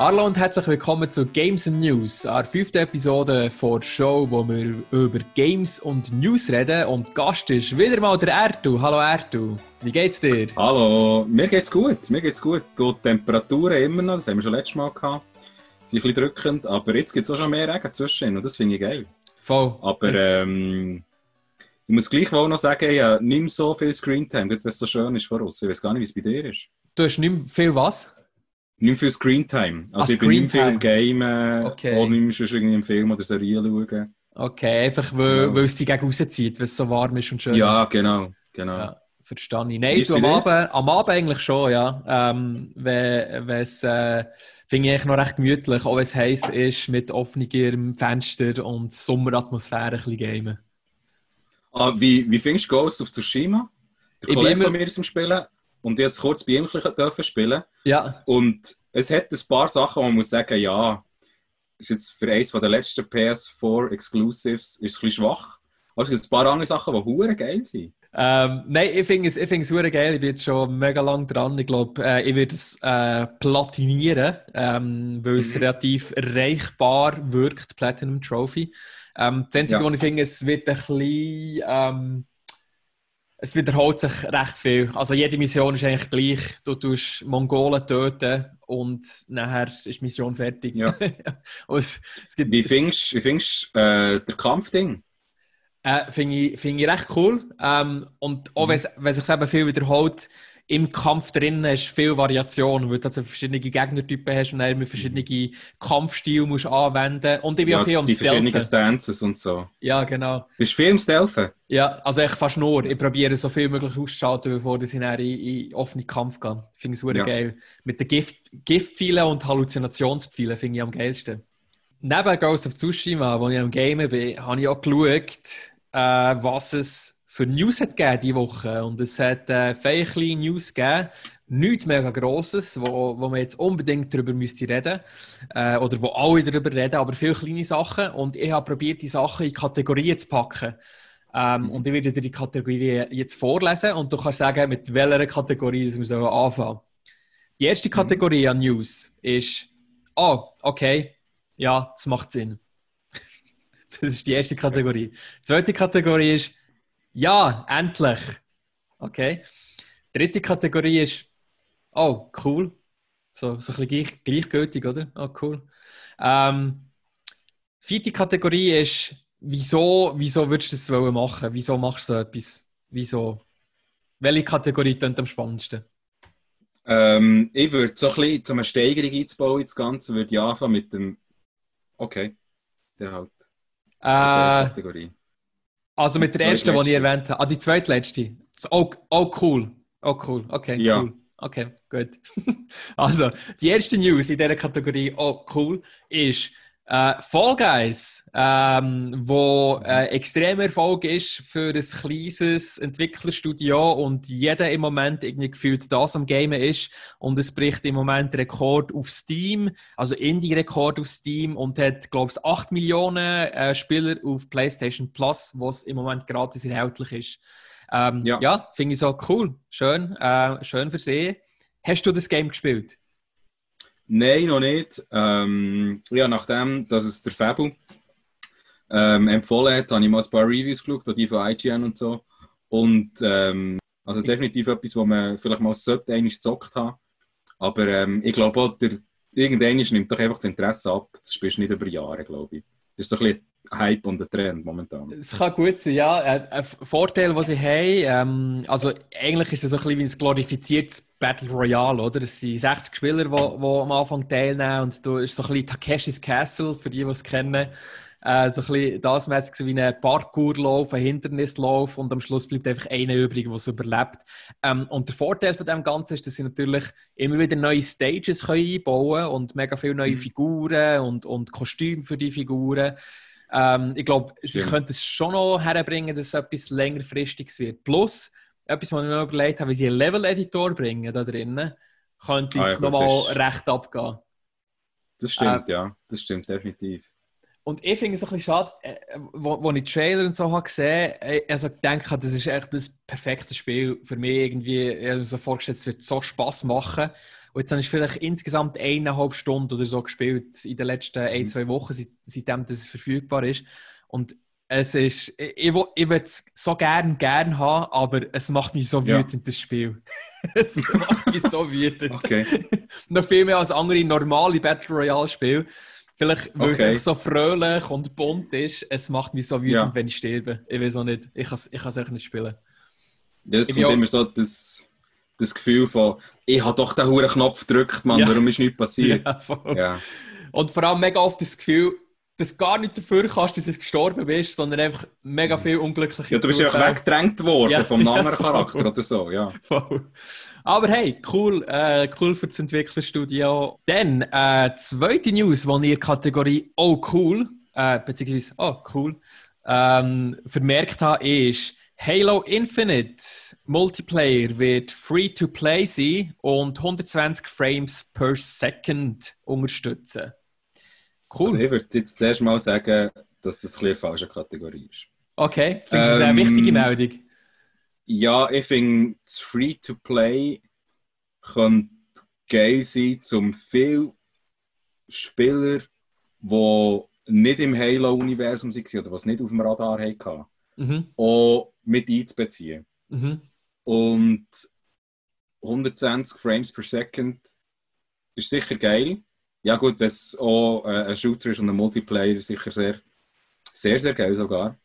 Hallo und herzlich willkommen zu Games and News, der fünften Episode der Show, wo wir über Games und News reden. Und Gast ist wieder mal der Ertu. Hallo Ertu, wie geht's dir? Hallo, mir geht's gut, mir geht's gut. Die Temperaturen immer noch, das haben wir schon letztes Mal gehabt, sind ein bisschen drückend, aber jetzt gibt es auch schon mehr Regen zwischen und das finde ich geil. Voll. Aber ähm, ich muss gleich wohl noch sagen, ja, mehr so viel Screentime, wenn es so schön ist vor uns. Ich weiß gar nicht, wie es bei dir ist. Du hast nicht viel was? Nicht viel Screentime. Also Ah, ich bin nicht viel im Game, Okay. okay. oder nicht irgendwie im Film oder Serie schauen. Okay, einfach weil, Genau. weil es dich gegen rauszieht, weil es so warm ist und schön Ja, ist. genau, genau. Ja, verstehe ich. Nein, du, am? Abend, am Abend eigentlich schon, ja. Ähm, wenn wenn es, äh, finde ich eigentlich noch recht gemütlich, auch wenn es heiß ist, mit offenem Fenster und Sommeratmosphäre ein bisschen gamen. Ah, wie, wie findest du Ghost of Tsushima? Der Ich Kollege immer- von mir ist am Spielen und ich es kurz bei ihm dürfen spielen. Ja, Und es hat ein paar Sachen, wo man muss sagen, ja, ist jetzt für eins der letzten PS4 Exclusives ist es ein bisschen schwach. Aber es gibt ein paar andere Sachen, die hure geil sind. Ähm, nein, ich finde es, ich finde es super geil. Ich bin jetzt schon mega lang dran. Ich glaube, äh, ich werde es äh, platinieren, ähm, weil es Mhm. relativ erreichbar wirkt, Platinum Trophy. Ähm, das Einzige, Ja. was ich finde, es wird ein bisschen, ähm, es wiederholt sich recht viel. Also jede Mission ist eigentlich gleich. Du tust Mongolen töten und nachher ist die Mission fertig. Ja. es, es gibt, Wie es- findest du äh, der Kampfding? Äh, Finde ich, find ich recht cool. Ähm, und auch Mhm. wenn es- wenn sich eben viel wiederholt, im Kampf drinnen hast viel Variation, weil du also verschiedene Gegnertypen hast und dann mit verschiedenen Kampfstile musst anwenden. Und ich bin auch viel am die verschiedenen Stealthen. Stances und so. Ja, genau. Bist du viel im Stealthen? Ja, also ich fast nur. Ich probiere so viel möglich auszuschalten, bevor ich in, in, offenen Kampf gehe. Ich finde es super Ja. geil. Mit den Gift, Giftpfeilen und Halluzinationspfeilen finde ich am geilsten. Neben Ghost of Tsushima, wo ich am Gamen bin, habe ich auch geschaut, äh, was es für News hat gegeben diese Woche. Und es hat äh, viele kleine News gegeben. Nichts mega Grosses, wo, wo man jetzt unbedingt darüber müsste reden äh, oder wo alle darüber reden, aber viele kleine Sachen. Und ich habe probiert, die Sachen in Kategorien zu packen. Ähm, Mhm. Und ich werde dir die Kategorie jetzt vorlesen und du kannst sagen, mit welcher Kategorie wir sollen anfangen. Die erste Kategorie an News ist, oh, okay, ja, das macht Sinn. das ist die erste Kategorie. Die zweite Kategorie ist, ja, endlich. Okay. Dritte Kategorie ist, oh, cool. So, so ein bisschen gleich, gleichgültig, oder? Oh, cool. Ähm, vierte Kategorie ist, wieso, wieso würdest du das wollen machen? Wieso machst du so etwas? Wieso? Welche Kategorie klingt am spannendsten? Ähm, ich würde so ein bisschen, um eine Steigerung einzubauen, das Ganze, würde ich anfangen mit dem. Okay, der halt. Äh, Kategorie. Also mit der ersten, die ich erwähnt habe. Ah, die zweitletzte. Oh, oh, cool. Oh, cool. Okay, Ja. cool. Okay, gut. also, die erste News in dieser Kategorie, oh, cool, ist äh, Fall Guys, ähm, wo äh, extremer Erfolg ist für ein kleines Entwicklerstudio und jeder im Moment irgendwie gefühlt das am Gamen ist und es bricht im Moment Rekord auf Steam, also Indie-Rekord auf Steam und hat, glaube ich, 8 Millionen äh, Spieler auf PlayStation Plus, was im Moment gratis erhältlich ist. Ähm, ja, Ja. finde ich so cool. Schön, äh, schön versehen. Hast du das Game gespielt? Nein, noch nicht. Ähm, ja, nachdem, dass es der Fabu ähm, empfohlen hat, habe ich mal ein paar Reviews geschaut, die von IGN und so. Und ähm, also definitiv etwas, wo man vielleicht mal sollte, einmal gezockt haben. Aber ähm, ich glaube auch, der, irgendwann nimmt doch einfach das Interesse ab. Das spielst du nicht über Jahre, glaube ich. Das ist so ein bisschen Hype und ein Trend momentan. Es kann gut sein, ja. Ein Vorteil, den sie haben, ähm, also eigentlich ist es so ein bisschen wie ein glorifiziertes Battle Royale, oder? Es sind 60 Spieler, die, am Anfang teilnehmen und du ist so ein bisschen Takeshis Castle, für die, die es kennen. Äh, so ein bisschen das mäßig so wie ein Parkourlauf, ein Hindernislauf und am Schluss bleibt einfach einer übrig, der es überlebt. Ähm, und der Vorteil von dem Ganzen ist, dass sie natürlich immer wieder neue Stages können einbauen und mega viele neue Mhm. Figuren und, und Kostüme für die Figuren. Ähm, ich glaube, sie könnten es schon noch herbringen, dass es etwas längerfristiges wird. Plus, etwas, was ich mir noch überlegt habe, wie sie einen Level-Editor bringen da drinnen, könnte Ah, es ja, gut, nochmal ist- recht abgehen. Das stimmt, ja. Das stimmt definitiv. Und ich finde es ein bisschen schade, äh, wo, wo ich Trailer und so habe gesehen habe, also gedacht, das ist echt das perfekte Spiel für mich irgendwie. Ich habe mir so vorgestellt, es wird so Spaß machen. Und jetzt habe ich vielleicht insgesamt eineinhalb Stunden oder so gespielt in den letzten ein, Mhm. zwei Wochen, seit, seitdem das verfügbar ist. Und es ist, ich, ich, würde es so gern, gern haben, aber es macht mich so Ja. wütend, das Spiel. es macht mich so wütend. Okay. Noch viel mehr als andere normale Battle Royale-Spiele. Vielleicht, weil es Okay. einfach so fröhlich und bunt ist, es macht mich so wütend, Ja. wenn ich sterbe. Ich weiß auch nicht. Ich kann es ich kann's echt nicht spielen. Das Ich kommt auch- immer so das, das Gefühl von, ich habe doch den hohen Knopf gedrückt, Mann, Ja. warum ist nichts passiert? Ja. Ja. Und vor allem mega oft das Gefühl, dass du gar nicht dafür kannst, dass du gestorben bist, sondern einfach mega viel unglückliche ja, du bist einfach Zufälle. weggedrängt worden Ja, vom ja, anderen. Charakter oder so, ja. Voll. Aber hey, cool, äh, cool für das Entwicklerstudio. Dann, äh, zweite News, die in der Kategorie Oh cool, äh, beziehungsweise Oh cool, ähm, vermerkt habe, ist Halo Infinite Multiplayer wird free to play sein und 120 Frames per Second unterstützen. Cool. Also ich würde jetzt zuerst mal sagen, dass das eine falsche Kategorie ist. Okay, findest du das Ähm, eine wichtige Meldung? Ja, ich finde, das Free-to-Play könnte geil sein, um viele Spieler, die nicht im Halo-Universum waren oder was nicht auf dem Radar hatten, Mhm. auch mit einzubeziehen. Mhm. Und 120 Frames per Second ist sicher geil. Ja gut, wenn es auch äh, ein Shooter ist und ein Multiplayer, sicher sehr, sehr, sehr geil sogar.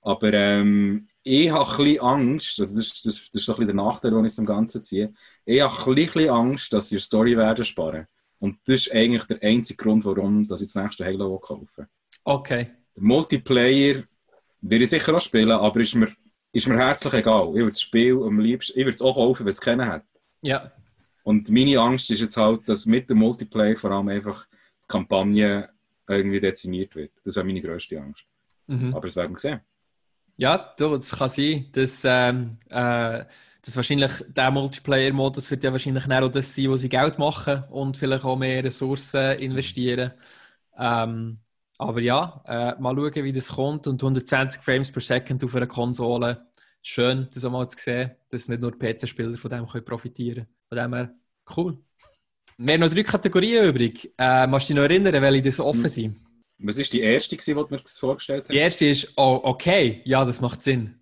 Aber ähm, ich habe ein bisschen Angst, also das, das, das ist ein bisschen der Nachteil, den ich dem Ganzen ziehe, ich habe ein bisschen Angst, dass die Story werden sparen. Und das ist eigentlich der einzige Grund, warum dass ich das nächste Halo kaufen. Okay. Der Multiplayer will ich sicher auch spielen, aber ist mir, ist mir herzlich egal. Ich würde das Spiel am liebsten, ich würde es auch kaufen, wenn es kennen hat. Ja. Und meine Angst ist jetzt halt, dass mit dem Multiplayer vor allem einfach die Kampagne irgendwie dezimiert wird. Das wäre meine grösste Angst. Mhm. Aber das werden wir sehen. Ja, du, das kann sein, dass, ähm, äh, dass wahrscheinlich der Multiplayer-Modus wird ja wahrscheinlich dann auch das sein, wo sie Geld machen und vielleicht auch mehr Ressourcen investieren. Ähm, aber ja, äh, mal schauen, wie das kommt und 120 Frames per Second auf einer Konsole. Schön, das auch mal zu sehen, dass nicht nur PC-Spieler von dem können profitieren können. Von dem her, cool. Wir haben noch drei Kategorien übrig. Äh, musst du dich noch erinnern, welche das offen Mhm. sind? Was war die erste, die du mir vorgestellt Die hast? erste ist, oh, okay, ja, das macht Sinn.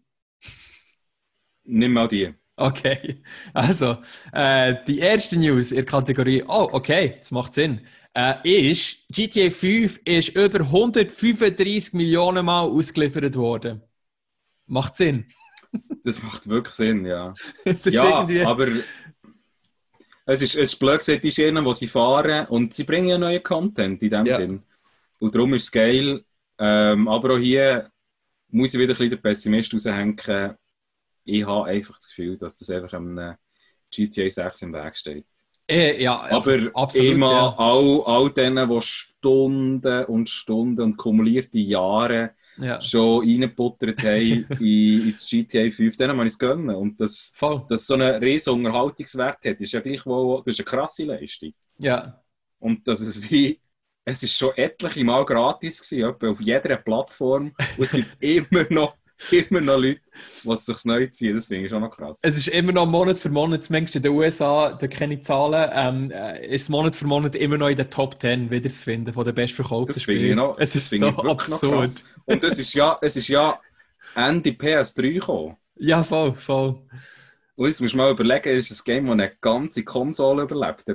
Nimm mal die. Okay, also äh, die erste News in der Kategorie, oh, okay, das macht Sinn, äh, ist, GTA 5 ist über 135 Millionen Mal ausgeliefert worden. Macht Sinn. Das macht wirklich Sinn, ja. Ja, irgendwie, aber es ist, es ist blöd gesagt, die Schienen, die sie fahren und sie bringen ja neuen Content in dem Ja. Sinn. Und darum ist es geil. Ähm, aber auch hier muss ich wieder ein bisschen den Pessimist raushängen. Ich habe einfach das Gefühl, dass das einfach einem GTA 6 im Weg steht. Äh, ja, also, aber absolut, immer ja. all, all denen, die Stunden und Stunden und kumulierte Jahre ja, schon reingebuttert haben in, ins GTA 5, denen muss ich es gönnen. Und das, dass so einen riesen Unterhaltungswert hat, ist ja gleichwohl das ist eine krasse Leistung. ja, Und dass es wie, es ist schon etliche Mal gratis gewesen, auf jeder Plattform. Und es gibt immer noch, immer noch Leute, die sich neu ziehen. Das finde ich schon noch krass. Es ist immer noch Monat für Monat, zumindest in den USA, da kenne ich Zahlen, ähm, äh, ist Monat für Monat immer noch in den Top 10 wiederzufinden von den bestverkauften Das finde ich Spielen. noch, Es das ist finde so ich wirklich noch absurd. Und es ist ja, es ist ja Ende PS3 gekommen. Ja, voll, voll. Und jetzt musst du mal überlegen, ist ein Game, das eine ganze Konsole überlebt.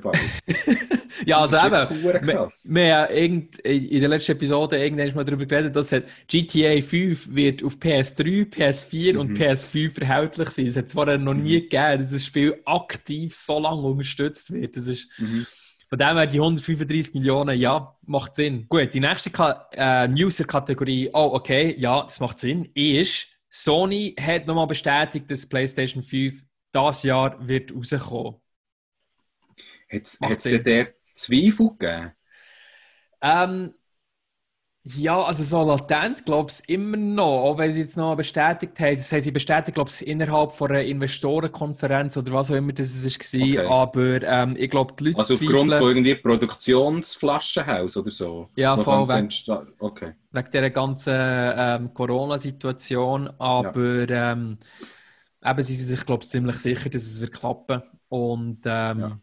Ja, also eben, wir, wir haben in der letzten Episode irgendwann mal darüber geredet, dass hat GTA 5 wird auf PS3, PS4 und Mhm. PS5 erhältlich sein. Es hat zwar noch nie gegeben, dass das Spiel aktiv so lange unterstützt wird. Das ist, Mhm. von dem her die 135 Millionen, ja, macht Sinn. Gut, die nächste Ka äh, User-Kategorie, oh, okay, ja, das macht Sinn, ist, Sony hat nochmal bestätigt, dass PlayStation 5 das Jahr wird rauskommen. Hat es der Zweifel gegeben? Ähm, ja, also so latent, glaube ich, immer noch, auch wenn sie jetzt noch bestätigt haben. Das haben sie bestätigt, glaube ich, innerhalb von einer Investorenkonferenz oder was auch immer das war. Okay. Aber ähm, ich glaube, die Leute Also aufgrund zweifeln von irgendwie Produktionsflaschenhaus oder so? Ja, voll weg. entsta- Okay. wegen dieser ganzen ähm, Corona-Situation. Aber ähm, eben sind sie sich, glaube ich, ziemlich sicher, dass es wird klappen. Und ähm, Ja.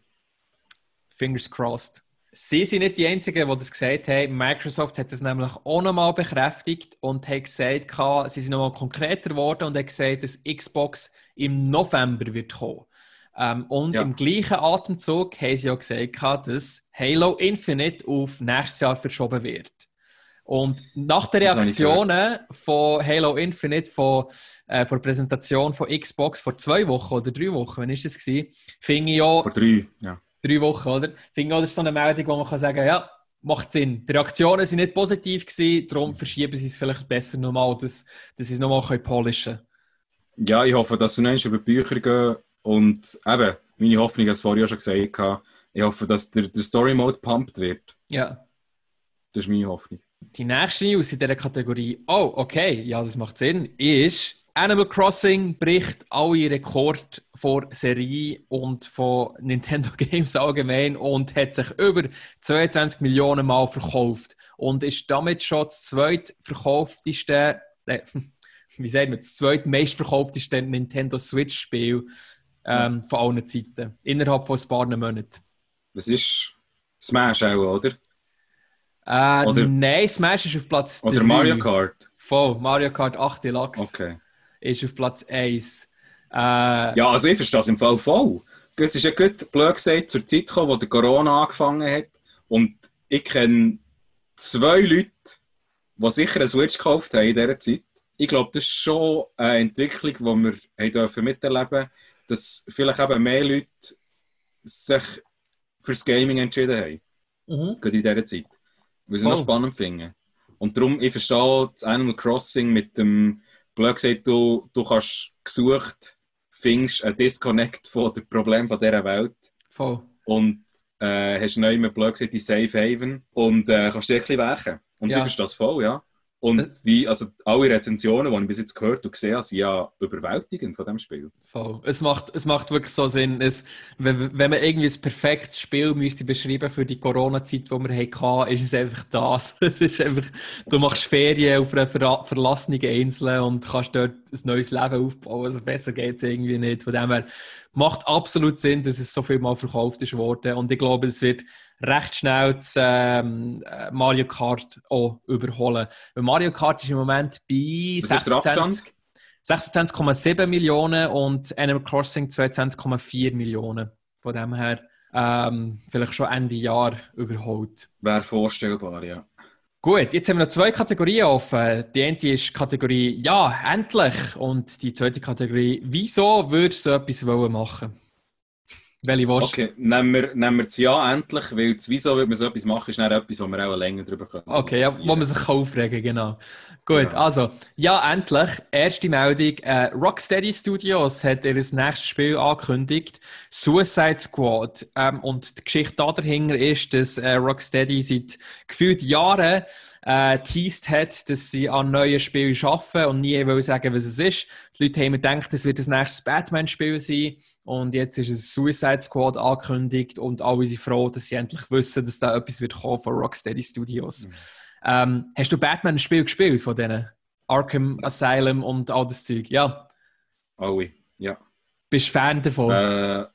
fingers crossed. Sie sind nicht die Einzigen, die das gesagt haben. Microsoft hat das nämlich auch nochmal bekräftigt und hat gesagt, sie sind nochmal konkreter geworden und hat gesagt, dass Xbox im November wird kommen. Ähm, und ja. im gleichen Atemzug haben sie auch gesagt, dass Halo Infinite auf nächstes Jahr verschoben wird. Und nach den Reaktionen von Halo Infinite, von, äh, von der Präsentation von Xbox vor zwei Wochen oder drei Wochen, wann war das? Fing ich auch. Vor drei, ja drei Wochen, oder? Finde ich, das ist so eine Meldung, wo man kann sagen ja, macht Sinn. Die Reaktionen sind nicht positiv gewesen, darum verschieben sie es vielleicht besser nochmal, dass, dass sie es nochmal polischen können. Ja, ich hoffe, dass sie noch über Bücher gehen und eben, meine Hoffnung, es vorher schon gesagt, ich hoffe, dass der, der Story Mode pumped wird. Ja. Das ist meine Hoffnung. Die nächste News in dieser Kategorie, oh, okay, ja, das macht Sinn, ist Animal Crossing bricht alle Rekorde vor Serie und von Nintendo Games allgemein und hat sich über 22 Millionen Mal verkauft und ist damit schon das zweitverkaufteste, äh, wie sagt man, das zweitmeistverkaufteste Nintendo Switch-Spiel ähm, von allen Zeiten, innerhalb von ein paar Monaten. Das ist Smash auch, oder? Äh, oder nein, Smash ist auf Platz 3. Oder Mario Kart. Voll, Mario Kart 8 Deluxe. Okay ist auf Platz 1. Äh, ja, also ich verstehe das im Fall voll. Es ist ja gut blöd gesagt zur Zeit gekommen, wo der Corona angefangen hat. Und ich kenne zwei Leute, die sicher einen Switch gekauft haben in dieser Zeit. Ich glaube, das ist schon eine Entwicklung, die wir haben dürfen miterleben dass vielleicht eben mehr Leute sich fürs Gaming entschieden haben. Mhm. Gerade in dieser Zeit. Weil sie oh. noch spannend finden. Und darum, ich verstehe das Animal Crossing mit dem blöd gesagt, du, du kannst gesucht, findest einen Disconnect von dem Problem von dieser Welt. Voll. Und äh, hast neu mit blöd gesagt die Safe Haven und äh, kannst dir ein bisschen werken. Und ja. du verstehst das voll, ja. Und äh. wie, also alle Rezensionen, die ich bis jetzt gehört und gesehen habe, sind ja überwältigend von diesem Spiel. Voll. Es macht, es macht wirklich so Sinn. Es, wenn, wenn man irgendwie ein perfektes Spiel müsste beschreiben für die Corona-Zeit, die wir hatten, ist es einfach das. Es ist einfach, du machst Ferien auf einer ver verlassenen Insel und kannst dort ein neues Leben aufbauen. Also besser geht es irgendwie nicht. Von dem her macht absolut Sinn, dass es so viel mal verkauft ist worden. Und ich glaube, es wird recht schnell das ähm, äh, Mario Kart auch überholen. Weil Mario Kart ist im Moment bei 26,7 26, Millionen und Animal Crossing 22,4 Millionen. Von dem her ähm, vielleicht schon Ende Jahr überholt. Wäre vorstellbar, ja. Gut, jetzt haben wir noch zwei Kategorien offen. Die eine ist Kategorie Ja, endlich. Und die zweite Kategorie Wieso würdest du so etwas machen wollen? Welche willst Okay, nehmen wir, nehmen wir das Ja endlich, weil das Wieso würde man so etwas machen, ist dann etwas, wo wir auch länger drüber können. Okay, ja, wo man sich aufregen genau. Gut, ja. also, ja endlich, erste Meldung. Äh, Rocksteady Studios hat ihr nächstes Spiel angekündigt, Suicide Squad. Ähm, und die Geschichte dahinter ist, dass äh, Rocksteady seit gefühlt Jahren äh, teased hat, dass sie an neuen Spielen arbeiten und nie wollen sagen, was es ist. Die Leute haben gedacht, es wird das nächste Batman-Spiel sein und jetzt ist es Suicide Squad angekündigt und alle sind froh, dass sie endlich wissen, dass da etwas wird kommen von Rocksteady Studios. Mhm. Ähm, hast du Batman ein Spiel gespielt von denen? Arkham Asylum und all das Zeug? Ja. Alle, ja. Bist du Fan davon? Äh,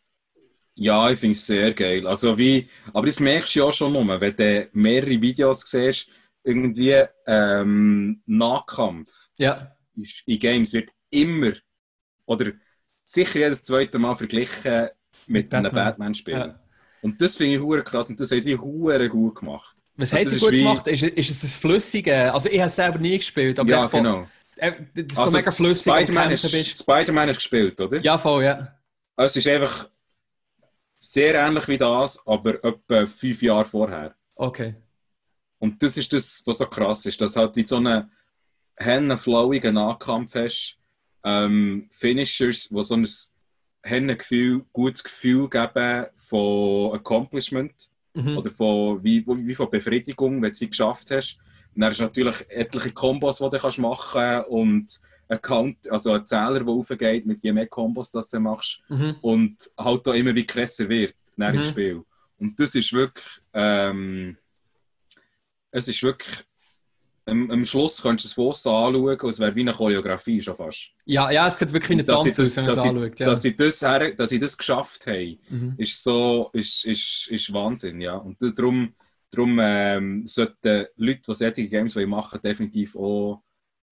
ja, ich finde es sehr geil. Also wie, aber das merkst du ja schon mal, wenn du mehrere Videos siehst, irgendwie ähm, Nahkampf ja. in Games wird immer oder sicher jedes zweite Mal verglichen mit Batman. einem Batman-Spiel. Ja. Und das finde ich krass und das haben sie gut gemacht. Was haben sie gut wie... gemacht? Ist, ist es das Flüssige? Also ich habe es selber nie gespielt, aber ja, genau. Äh, das ist also so mega flüssig. Spider-Man ist, Spider hast gespielt, oder? Ja, voll, ja. Also es ist einfach sehr ähnlich wie das, aber etwa fünf Jahre vorher. Okay. Und das ist das, was so krass ist, dass halt wie so einen hennenflowigen Nahkampf hast, ähm, Finishers, die so ein Hennengefühl, gutes Gefühl geben von Accomplishment mhm. oder von, wie, wie von Befriedigung, wenn du sie geschafft hast. Und dann hast du natürlich etliche Kombos, die du kannst machen kannst und ein Count, also ein Zähler, der aufgeht, mit je mehr Kombos das du machst mhm. und halt da immer wie krasser wird mhm. im Spiel. Und das ist wirklich ähm, es ist wirklich am, am Schluss könntest du es von außen anschauen und es wäre wie eine Choreografie schon fast. Ja, ja, es geht wirklich dass, Tanz sie aus, das, wenn man es dass, anschaut. Ja. dass, sie das her, dass sie das geschafft haben, Mhm. ist so, ist, ist, ist Wahnsinn, ja. Und darum, darum ähm, sollten Leute, die solche Games machen definitiv auch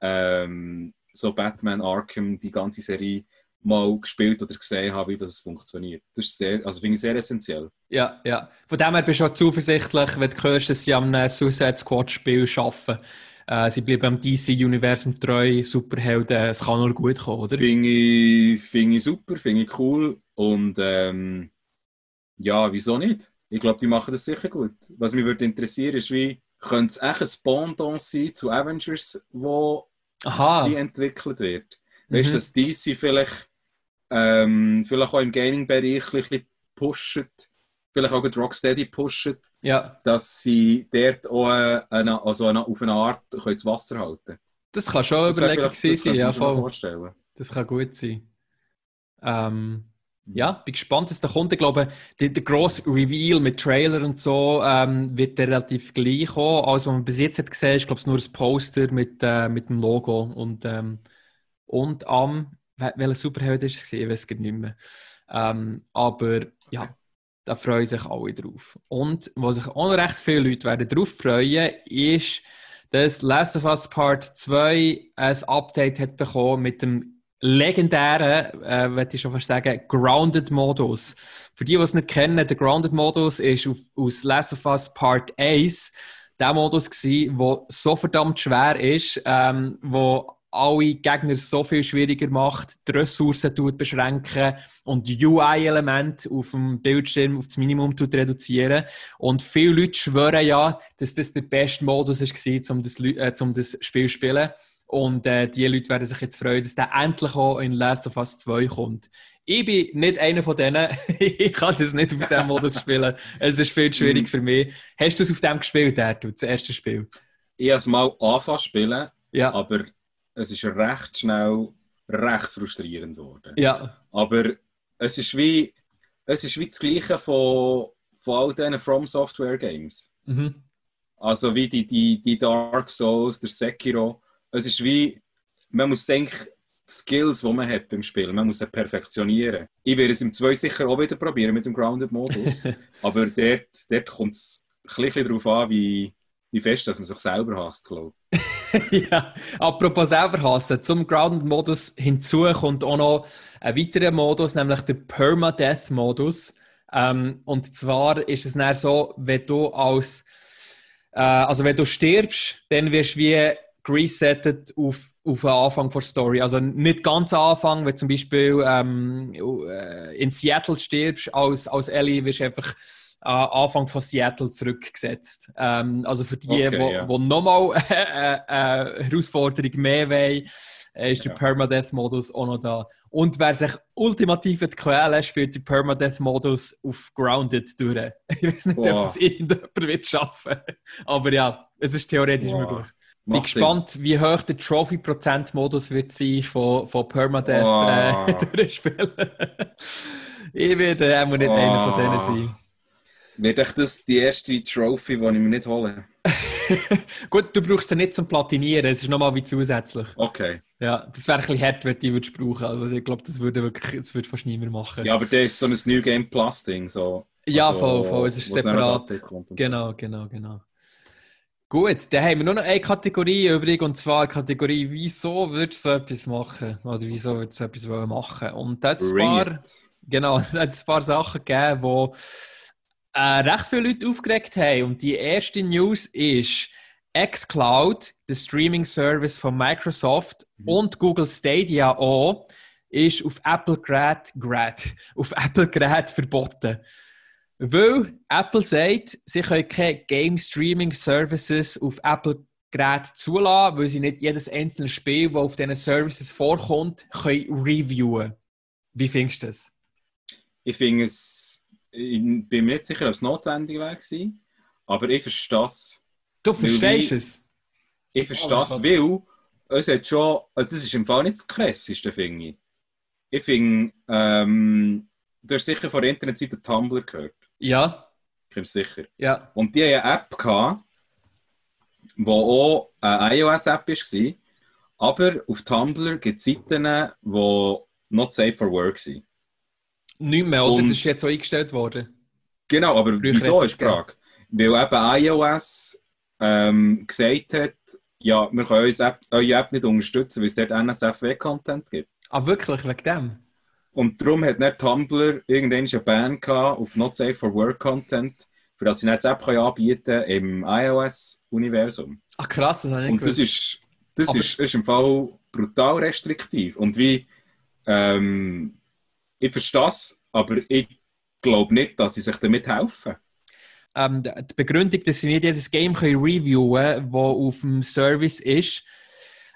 ähm, so Batman Arkham, die ganze Serie, mal gespielt oder gesehen haben, wie das funktioniert. Das ist sehr, also finde ich sehr essentiell. Ja, ja. Von dem her bist du auch zuversichtlich, wenn du hörst, dass sie am Suicide Squad-Spiel arbeiten. Äh, sie bleiben am DC-Universum treu, Superhelden, es kann nur gut kommen, oder? Finde ich, finde ich super, finde ich cool und ähm, ja, wieso nicht? Ich glaube, die machen das sicher gut. Was mich würde interessieren, ist, wie könnte es echt ein Pendant sein zu Avengers, wo Aha. die entwickelt wird? Weißt Mhm. du, dass DC vielleicht, ähm, vielleicht auch im Gaming-Bereich ein bisschen pusht, vielleicht auch Rocksteady pusht, Ja, dass sie dort auch eine, also eine, auf eine Art können das Wasser halten das kann schon Das Überlegung sein, ja, voll. vorstellen. Das kann gut sein. Ähm, ja, bin gespannt, was da kommt. Ich glaube, der, der grosse Reveal mit Trailer und so ähm, wird relativ gleich kommen. Alles, was man bis jetzt hat gesehen, ist, glaube ich, nur ein Poster mit, äh, mit dem Logo und, ähm, und am, welcher Superheld ist es? gewesen? Ich weiß gerade nicht mehr. Ähm, aber ja, da freuen sich alle drauf. Und was sich auch noch recht viele Leute werden drauf freuen, ist, dass Last of Us Part 2 ein Update hat bekommen mit dem legendären, äh, würde ich schon fast sagen, Grounded-Modus. Für die, die es nicht kennen, der Grounded-Modus ist auf, aus Last of Us Part 1 der Modus der so verdammt schwer ist, ähm, wo alle Gegner so viel schwieriger macht, die Ressourcen tut beschränken und die UI-Elemente auf dem Bildschirm auf das Minimum tut reduzieren. Und viele Leute schwören ja, dass das der beste Modus war, um das, äh, um das Spiel zu spielen. Und äh, die Leute werden sich jetzt freuen, dass der endlich auch in Last of Us 2 kommt. Ich bin nicht einer von denen. ich kann das nicht auf diesem Modus spielen. Es ist viel zu schwierig für mich. Hast du es auf dem gespielt, Ertu, das erste Spiel? Ich habe es mal angefangen zu spielen, Ja. aber es ist recht schnell recht frustrierend geworden. Ja. Aber es ist wie, es ist wie das Gleiche von, von all diesen From Software Games. Mhm. Also wie die, die, die Dark Souls, der Sekiro. Es ist wie, man muss denken, die Skills, die man hat beim Spiel, man muss sie perfektionieren. Ich werde es im 2 sicher auch wieder probieren mit dem Grounded-Modus. aber dort, dort kommt es ein bisschen darauf an, wie, wie fest dass man sich selber hasst, glaube ja, apropos selber hassen, zum Grounded-Modus hinzu kommt auch noch ein weiterer Modus, nämlich der Permadeath-Modus. Ähm, und zwar ist es dann so, wenn du als, äh, also wenn du stirbst, dann wirst du wie geresettet auf, auf den Anfang der Story. Also nicht ganz am Anfang, wenn zum Beispiel ähm, äh, in Seattle stirbst als, als Ellie, wirst du einfach Anfang von Seattle zurückgesetzt. Ähm, also für die, die Okay, wo nochmal eine äh, Herausforderung mehr wollen, äh, ist der Ja. Permadeath-Modus auch noch da. Und wer sich ultimativ quälen spielt den Permadeath-Modus auf Grounded durch. Ich weiß nicht, ob Wow. das irgendjemand wird schaffen. Aber ja, es ist theoretisch Wow. möglich. Ich bin Macht Sinn. gespannt, wie hoch der Trophy-Prozent-Modus wird sein von, von Permadeath äh, durchspielen. ich werde äh, nicht einer von denen sein. Wird echt das die erste Trophy, die ich mir nicht hole? Gut, du brauchst sie nicht zum Platinieren, es ist nochmal wie zusätzlich. Okay. Ja, das wäre ein bisschen hart, wenn du die brauchen. Also ich glaube, das würde wirklich, das würde fast niemand machen. Ja, aber der ist so ein New Game Plus Ding. So. Ja, Also, voll, voll. Es ist separat. Genau, genau, genau. Gut, dann haben wir nur noch eine Kategorie übrig und zwar die Kategorie, wieso würdest du so etwas machen? Oder wieso würdest du so etwas wollen machen? Und da hat es ein paar, genau, ein paar Sachen gegeben, wo äh, recht viele Leute aufgeregt haben. Und die erste News ist, xCloud, der Streaming-Service von Microsoft Mhm. und Google Stadia auch, ist auf Apple-Gerät Gerät, auf Apple-Gerät verboten. Weil Apple sagt, sie können keine Game-Streaming-Services auf Apple-Geräten zulassen, weil sie nicht jedes einzelne Spiel, das auf diesen Services vorkommt, können reviewen. Wie findest du das? Ich finde es, ich bin mir nicht sicher, ob es notwendig wäre gewesen, aber ich verstehe es. Du verstehst wie- es? Ich verstehe Oh es, weil es hat schon, also das ist im Fall nicht das krasseste, finde ich. Ich finde, ähm, du hast sicher von der Internetseite Tumblr gehört. Ja, Ich bin sicher. ja. Und die hatten eine App, gehabt, die auch eine iOS-App war. Aber auf Tumblr gibt es Seiten, die not safe for work sind. Nicht mehr, oder? Und- das ist jetzt so eingestellt worden. Genau, aber Früher wieso ist die Frage? Weil eben iOS ähm, gesagt hat, ja, wir können eure App, eure App nicht unterstützen, weil es dort NSFW-Content gibt. Ah, wirklich, wegen dem? Und darum hat nicht Tumblr irgendwann eine Ban gehabt auf Not Safe for Work Content, für das sie nicht App können anbieten im iOS-Universum. Ach krass, das habe ich nicht Und das gewusst. ist, das Aber- ist, ist im Fall brutal restriktiv. Und wie, ähm, ich verstehe es, aber ich glaube nicht, dass sie sich damit helfen. ähm, die Begründung, dass sie nicht jedes Game können reviewen können, das auf dem Service ist,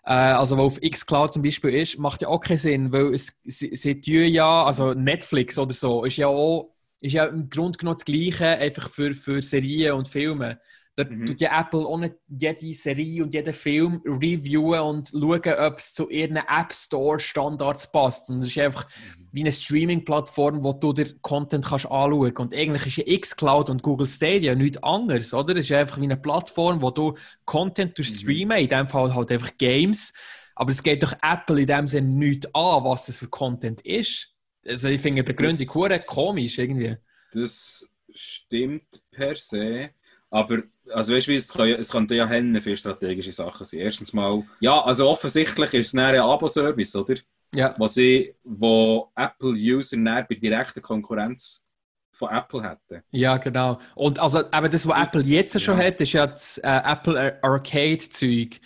äh, also wo auf xCloud zum Beispiel ist, macht ja auch keinen Sinn, weil es, sie, sie ja, also Netflix oder so, ist ja auch ist ja im Grunde genommen das Gleiche, einfach für, für Serien und Filme. Da Mhm. tut ja Apple auch nicht jede Serie und jeden Film reviewen und schauen, ob es zu ihren App Store Standards passt. Und es ist einfach wie eine Streaming-Plattform, wo du dir Content kannst anschauen kannst. Und eigentlich ist ja xCloud und Google Stadia nichts anderes, oder? Es ist einfach wie eine Plattform, wo du Content durch streamen, in dem Fall halt einfach Games. Aber es geht doch Apple in dem Sinne nicht an, was das für Content ist. Also ich finde die Begründung Das- komisch irgendwie. Das stimmt per se. Aber, also weißt du, es, kann, es könnten ja Hände für strategische Sachen sein. Erstens mal, ja, also offensichtlich ist es dann ein Abo-Service, oder? Ja. Wo, sie, wo Apple-User dann bei direkter Konkurrenz von Apple hätten. Ja, genau. Und also eben das, was Das- Apple jetzt schon ja. hat, ist ja das äh, Apple Arcade-Zeug,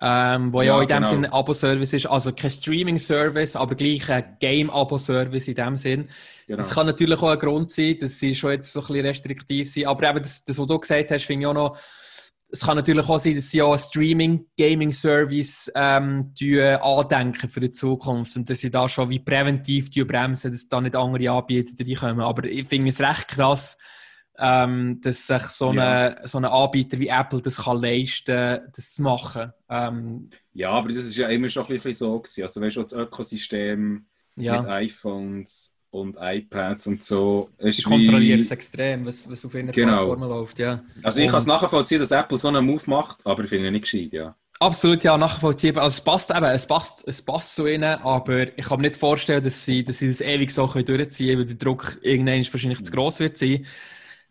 ähm, wo ja, Ja, in dem genau. Sinne ein Abo-Service ist. Also kein Streaming-Service, aber gleich ein Game-Abo-Service in dem Sinn. Genau. Das kann natürlich auch ein Grund sein, dass sie schon jetzt so ein bisschen restriktiv sind. Aber eben das, das was du gesagt hast, finde ich auch noch, es kann natürlich auch sein, dass sie auch einen Streaming-Gaming-Service ähm, die, äh, andenken für die Zukunft und dass sie da schon wie präventiv die bremsen, dass da nicht andere Anbieter die kommen. Aber ich finde es recht krass, ähm, dass sich so, eine, so ein Anbieter wie Apple das kann leisten das zu machen. Ähm, Ja, aber das ist ja immer schon ein bisschen so gewesen. Also weißt du, das Ökosystem ja, mit iPhones und iPads und so kontrollieren wie... es extrem, was, was auf ihren Genau. Plattformen läuft. Ja. Also ich kann es nachvollziehen, dass Apple so einen Move macht, aber ich finde ihn nicht gescheit, ja. Absolut, ja, nachvollziehbar. Also es passt eben, es passt, es passt zu ihnen, aber ich kann mir nicht vorstellen, dass sie, dass sie das ewig so durchziehen können, weil der Druck irgendwann wahrscheinlich zu gross wird sein.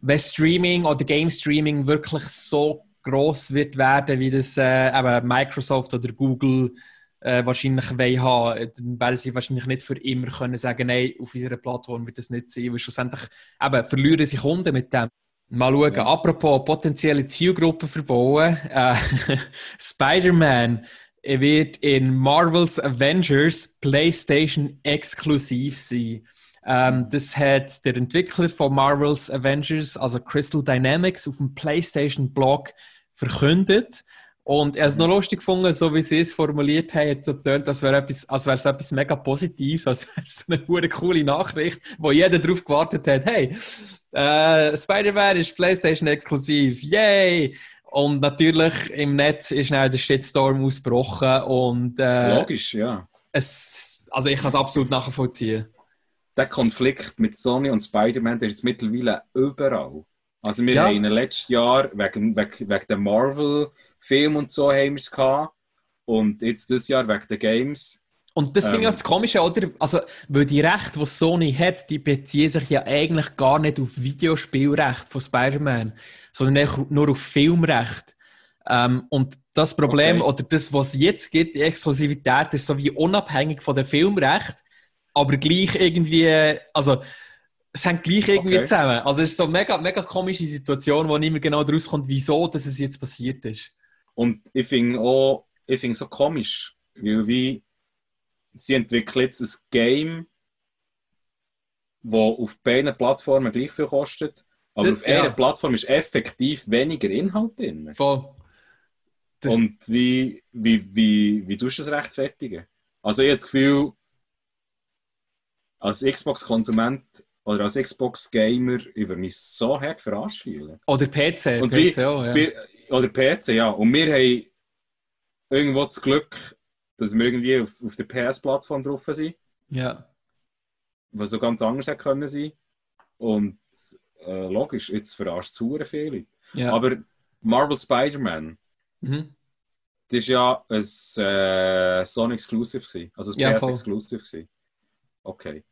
Wenn Streaming oder Game Streaming wirklich so gross wird werden, wie das äh, Microsoft oder Google äh, wahrscheinlich wollen haben, dann werden sie wahrscheinlich nicht für immer können sagen, nein, auf unserer Plattform wird das nicht sein, weil schlussendlich eben, verlieren sie Kunden mit dem. Mal schauen, Ja. apropos potenzielle Zielgruppen verbauen. Äh, Spider-Man wird in Marvel's Avengers PlayStation exklusiv sein. Ähm, das hat der Entwickler von Marvel's Avengers, also Crystal Dynamics, auf dem PlayStation-Blog verkündet. Und er hat es noch lustig gefunden, so wie sie es formuliert haben, jetzt so getönt, als wäre etwas, als wäre es etwas mega Positives, als wäre es eine hure coole Nachricht, wo jeder darauf gewartet hat, hey, äh, Spider-Man ist PlayStation exklusiv, yay! Und natürlich im Netz ist schnell der Shitstorm ausgebrochen und äh, Logisch, ja. es, also ich kann es absolut nachvollziehen. Der Konflikt mit Sony und Spider-Man, der ist jetzt mittlerweile überall. Also wir Ja. haben in den letzten Jahren wegen, wegen, wegen der Marvel-Film und so haben wir es gehabt. Und jetzt dieses Jahr wegen der Games. Und ich Ähm. auch das Komische, oder? Also, weil die Rechte, die Sony hat, die beziehen sich ja eigentlich gar nicht auf Videospielrecht von Spider-Man, sondern nur auf Filmrecht. Ähm, und das Problem, Okay. oder das, was es jetzt gibt, die Exklusivität, ist so wie unabhängig von dem Filmrecht, aber gleich irgendwie, also, es hängt gleich irgendwie Okay. zusammen. Also, es ist so eine mega, mega komische Situation, wo nicht mehr genau daraus kommt, wieso dass es jetzt passiert ist. Und ich finde auch, ich finde so komisch, weil wie sie entwickeln jetzt ein Game, das auf beiden Plattformen gleich viel kostet. Aber Das- auf einer ja. Plattform ist effektiv weniger Inhalt drin. Voll. Das- Und wie, wie, wie, wie tust du das rechtfertigen? Also ich habe das Gefühl, als Xbox-Konsument oder als Xbox-Gamer, würde mich so hart verarscht fühlen. Oder PC. Und PC wie, auch, ja. oder PC, ja. Und wir haben irgendwo das Glück, dass wir irgendwie auf, auf der PS-Plattform drauf sind, ja. was so ganz anders hätte können sein. Und äh, logisch, jetzt verarscht es hure viele ja. Aber Marvel Spider-Man, Mhm. Das war ja ein äh, Sony Exclusive, gewesen, also ein Ja, PS voll. Exclusive. Gewesen. Okay.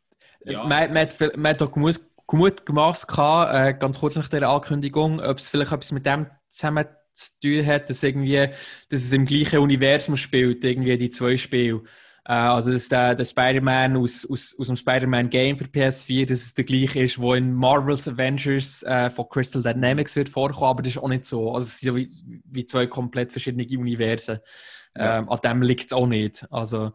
Ja. Man, man, hat, man hat auch gemacht, äh, ganz kurz nach dieser Ankündigung, ob es vielleicht etwas mit dem zusammen zu tun hat, dass, irgendwie, dass es im gleichen Universum spielt, irgendwie die zwei Spiele. Äh, also, dass der, der Spider-Man aus, aus, aus dem Spider-Man-Game für PS4, dass es der gleiche ist, wo in Marvel's Avengers äh, von Crystal Dynamics wird vorkommen, aber das ist auch nicht so. Also, es sind ja wie, wie zwei komplett verschiedene Universen. Ja. Ähm, an dem liegt es auch nicht. Also,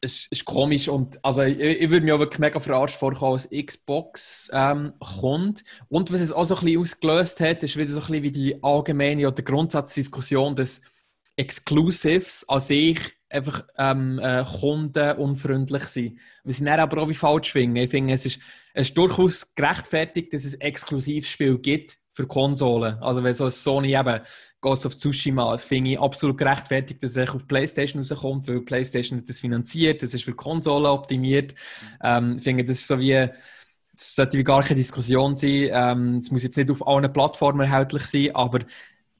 es ist komisch und also ich, ich würde auch wirklich mega verarscht vorkommen, als Xbox ähm, kommt. Und was es auch so ein bisschen ausgelöst hat, ist wieder so ein bisschen wie die allgemeine oder Grundsatzdiskussion, dass Exclusives an sich einfach ähm, äh, kundenunfreundlich sind. Wir sind dann aber auch wie falsch finden. Ich finde, es ist, es ist durchaus gerechtfertigt, dass es Exklusivspiele gibt für Konsolen. Also wenn so ein Sony eben Ghost of Tsushima, finde ich absolut gerechtfertigt, dass es auf PlayStation rauskommt, weil PlayStation das finanziert, das ist für Konsolen optimiert. Ähm, ich finde, das ist so wie, das sollte wie gar keine Diskussion sein. Ähm, es muss jetzt nicht auf allen Plattformen erhältlich sein, aber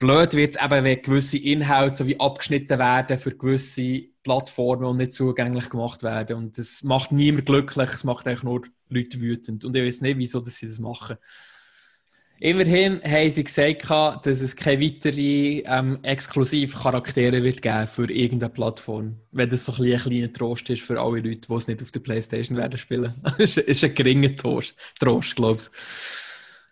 blöd wird es eben, wenn gewisse Inhalte so wie abgeschnitten werden für gewisse Plattformen und nicht zugänglich gemacht werden. Und das macht niemand glücklich, es macht eigentlich nur Leute wütend. Und ich weiß nicht, wieso dass sie das machen. Immerhin haben sie gesagt, dass es keine weiteren ähm, Exklusivcharaktere wird geben für irgendeine Plattform. Wenn das so ein, ein kleiner Trost ist für alle Leute, die es nicht auf der Playstation werden spielen. Das ist ein geringer Trost, Trost glaube ich.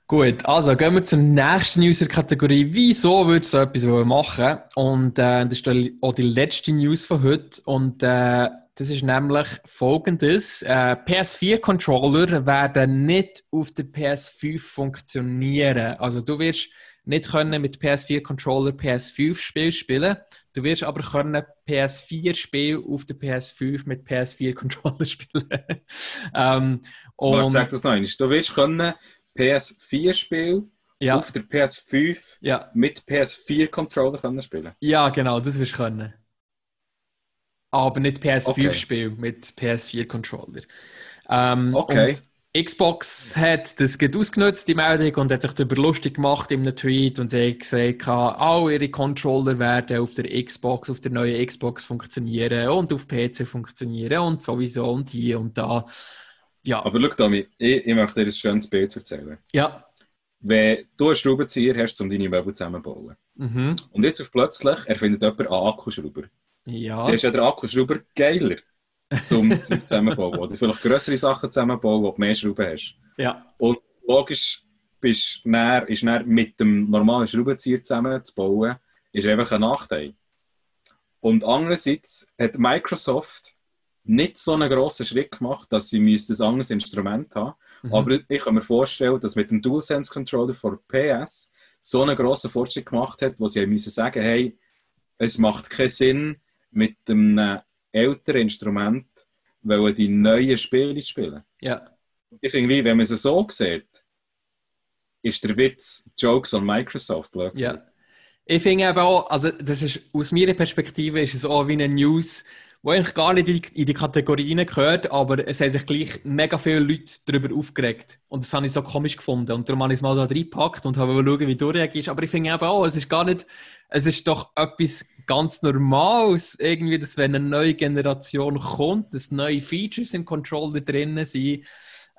Gut, also gehen wir zur nächsten User-Kategorie. Wieso würde so etwas machen? Und äh, das ist auch die letzte News von heute. Und äh, das ist nämlich folgendes: äh, PS4-Controller werden nicht auf der PS5 funktionieren. Also, du wirst nicht können mit PS4-Controller PS5-Spiel spielen. Du wirst aber können PS4-Spiel auf der PS5 mit PS4-Controller spielen. ähm, Und sag das noch einmal. Du willst können PS4-Spiel ja, auf der PS5 ja, mit PS4-Controller können spielen. ja, genau, das wirst du können. Aber nicht Okay. PS5-Spiel mit PS4-Controller. Ähm, Okay. Xbox hat das geht ausgenutzt, die Meldung, und hat sich darüber lustig gemacht in einem Tweet und sie hat gesagt, all ihre Controller werden auf der Xbox, auf der neuen Xbox funktionieren und auf PC funktionieren und sowieso und hier und da. Ja, Aber schau, Tommy, ich, ich möchte dir ein schönes Bild erzählen. ja. Wenn du einen Schraubenzieher hast, um deine Möbel zusammenzubauen, Mhm. und jetzt auf plötzlich erfindet jemand einen Akkuschrauber, Ja. dann ist ja der Akkuschrauber geiler zum Zusammenbauen. Oder vielleicht größere Sachen zusammenbauen, wo du mehr Schrauben hast. ja. Und logisch bist dann, ist dann mit dem normalen Schraubenzieher zusammen zu bauen, ist einfach ein Nachteil. Und andererseits hat Microsoft nicht so einen grossen Schritt gemacht, dass sie ein anderes Instrument haben. Mhm. Aber ich kann mir vorstellen, dass mit dem DualSense Controller von PS so einen grossen Fortschritt gemacht hat, wo sie müssen sagen, hey, es macht keinen Sinn, mit einem älteren Instrument weil die neuen Spiele spielen. ja. Ich finde, wenn man es so sieht, ist der Witz Jokes on Microsoft, blöd gesagt. Ja. Ich finde eben auch, also das ist, aus meiner Perspektive ist es auch wie eine News, die eigentlich gar nicht in die, in die Kategorie gehört, aber es haben sich gleich mega viele Leute darüber aufgeregt. Und das habe ich so komisch gefunden. Und darum habe ich es mal da reingepackt und habe schauen, wie du reagierst. Aber ich finde eben auch, es ist gar nicht, es ist doch etwas ganz Normales, irgendwie, dass wenn eine neue Generation kommt, dass neue Features im Controller drin sind,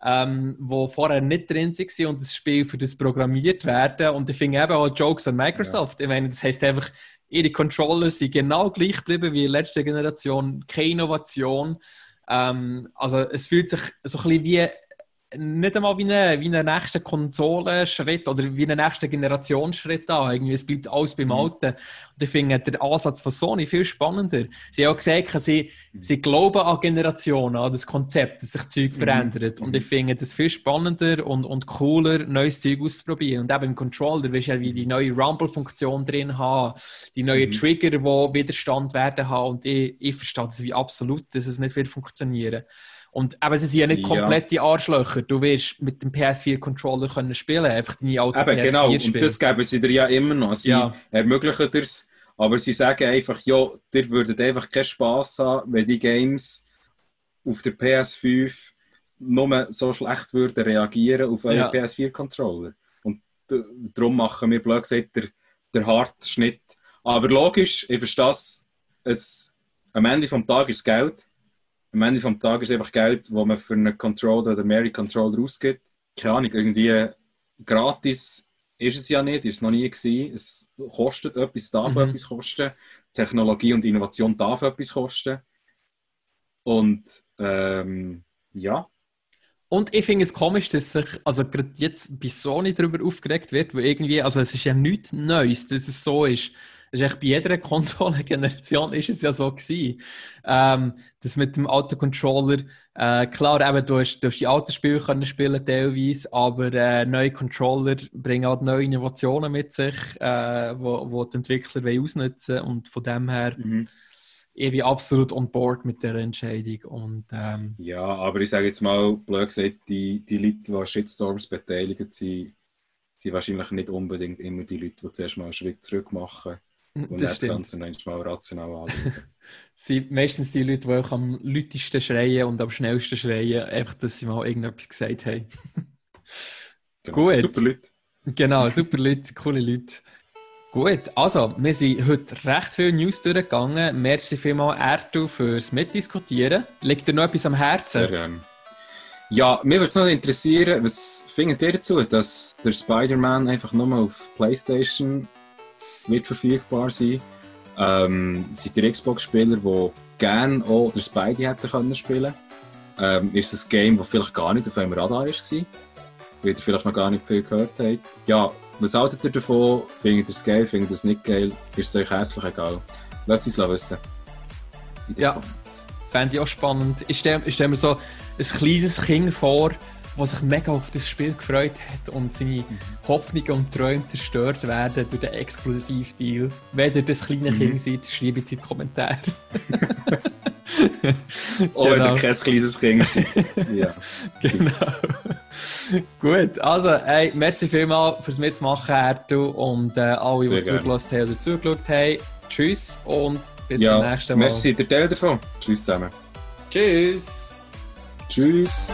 ähm, wo vorher nicht drin waren und das Spiel für das programmiert werden. Und ich finde eben auch Jokes an Microsoft. Ich meine, das heisst einfach, ihre Controller sind genau gleich geblieben wie in der letzten Generation, keine Innovation. Ähm, also es fühlt sich so ein bisschen wie nicht einmal wie ein wie eine nächster Konsolenschritt oder wie ein nächster Generationsschritt an. Irgendwie, es bleibt alles beim Mhm. Alten. Und ich finde den Ansatz von Sony viel spannender. Sie haben auch gesagt, sie, sie glauben an Generationen, an das Konzept, dass sich Zeug Mhm. verändert. Und ich finde das viel spannender und, und cooler, neues Zeug auszuprobieren. Und eben im Controller wirst du ja wie die neue Rumble-Funktion drin haben, die neuen Mhm. Trigger, die Widerstand werden haben. Und ich, ich verstehe das wie absolut, dass es nicht wird funktionieren. Und eben, sie sind ja nicht Ja. komplette Arschlöcher. Du wirst mit dem PS4-Controller können spielen, einfach deine alte Eben, PS4 genau. Und das geben sie dir ja immer noch. Sie Ja. ermöglichen dir es, aber sie sagen einfach, ja, ihr würdet einfach keinen Spass haben, wenn die Games auf der PS5 nur so schlecht würden reagieren auf euren Ja. PS4-Controller. Und darum machen wir, blöd gesagt, der, der harte Schnitt. Aber logisch, ich verstehe es, am Ende des Tages ist Geld. Am Ende des Tages ist einfach Geld, das man für einen Controller oder mehrere Controller ausgibt. Keine Ahnung, irgendwie gratis ist es ja nicht, ist es noch nie gewesen. Es kostet etwas, darf mhm. etwas kosten. Technologie und Innovation darf etwas kosten. Und ähm, ja. Und ich finde es komisch, dass sich also gerade jetzt bei Sony darüber aufgeregt wird, wo irgendwie, also es ist ja nichts Neues, dass es so ist. Das ist echt bei jeder Konsolengeneration ist es ja so gewesen. Ähm, dass mit dem Autocontroller, äh, klar, eben, du hast, du hast die alten Spiele können spielen teilweise, aber äh, neue Controller bringen halt neue Innovationen mit sich, äh, wo, wo die Entwickler wollen ausnutzen und von dem her mhm. ich bin absolut on board mit der Entscheidung. Und, ähm, ja, aber ich sage jetzt mal, blöd gesagt, die, die Leute, die an Shitstorms beteiligt sind, sind wahrscheinlich nicht unbedingt immer die Leute, die zuerst mal einen Schritt zurück machen und das, das Ganze manchmal rational anschauen. sind meistens die Leute, die auch am lautesten schreien und am schnellsten schreien, einfach, dass sie mal irgendetwas gesagt haben. genau. Gut. Super Leute. Genau, super Leute, coole Leute. Gut, also, wir sind heute recht viele News durchgegangen. Merci vielmals, Ertu, fürs Mitdiskutieren. Liegt dir noch etwas am Herzen? Sehr gerne. Ja, mir würde es noch interessieren, was findet ihr dazu, dass der Spider-Man einfach nur auf PlayStation wird verfügbar sein. Ähm, seid ihr Xbox-Spieler, die gerne auch der Spidey hätten können spielen ähm, Ist es ein Game, das vielleicht gar nicht auf eurem Radar war? Weil ihr vielleicht noch gar nicht viel gehört habt. Ja, was haltet ihr davon? Findet ihr es geil? Findet ihr es nicht geil? Ist es euch herzlich egal? Lasst uns wissen. Ja, fände ich auch spannend. Ich stelle stell mir so ein kleines Kind vor, der sich mega auf das Spiel gefreut hat und seine Hoffnungen und Träume zerstört werden durch den Exklusivdeal. Wenn ihr das kleine mhm. Kind seid, schreibt es in die Kommentare. oh, genau. wenn ihr kein kleines Kind Ja. genau. Gut, also, hey, merci vielmals fürs Mitmachen, Ertu, und äh, alle, die zugelassen haben oder zugeschaut haben. Tschüss und bis ja, zum nächsten Mal. Merci, der Teil davon. Tschüss zusammen. Tschüss. Tschüss.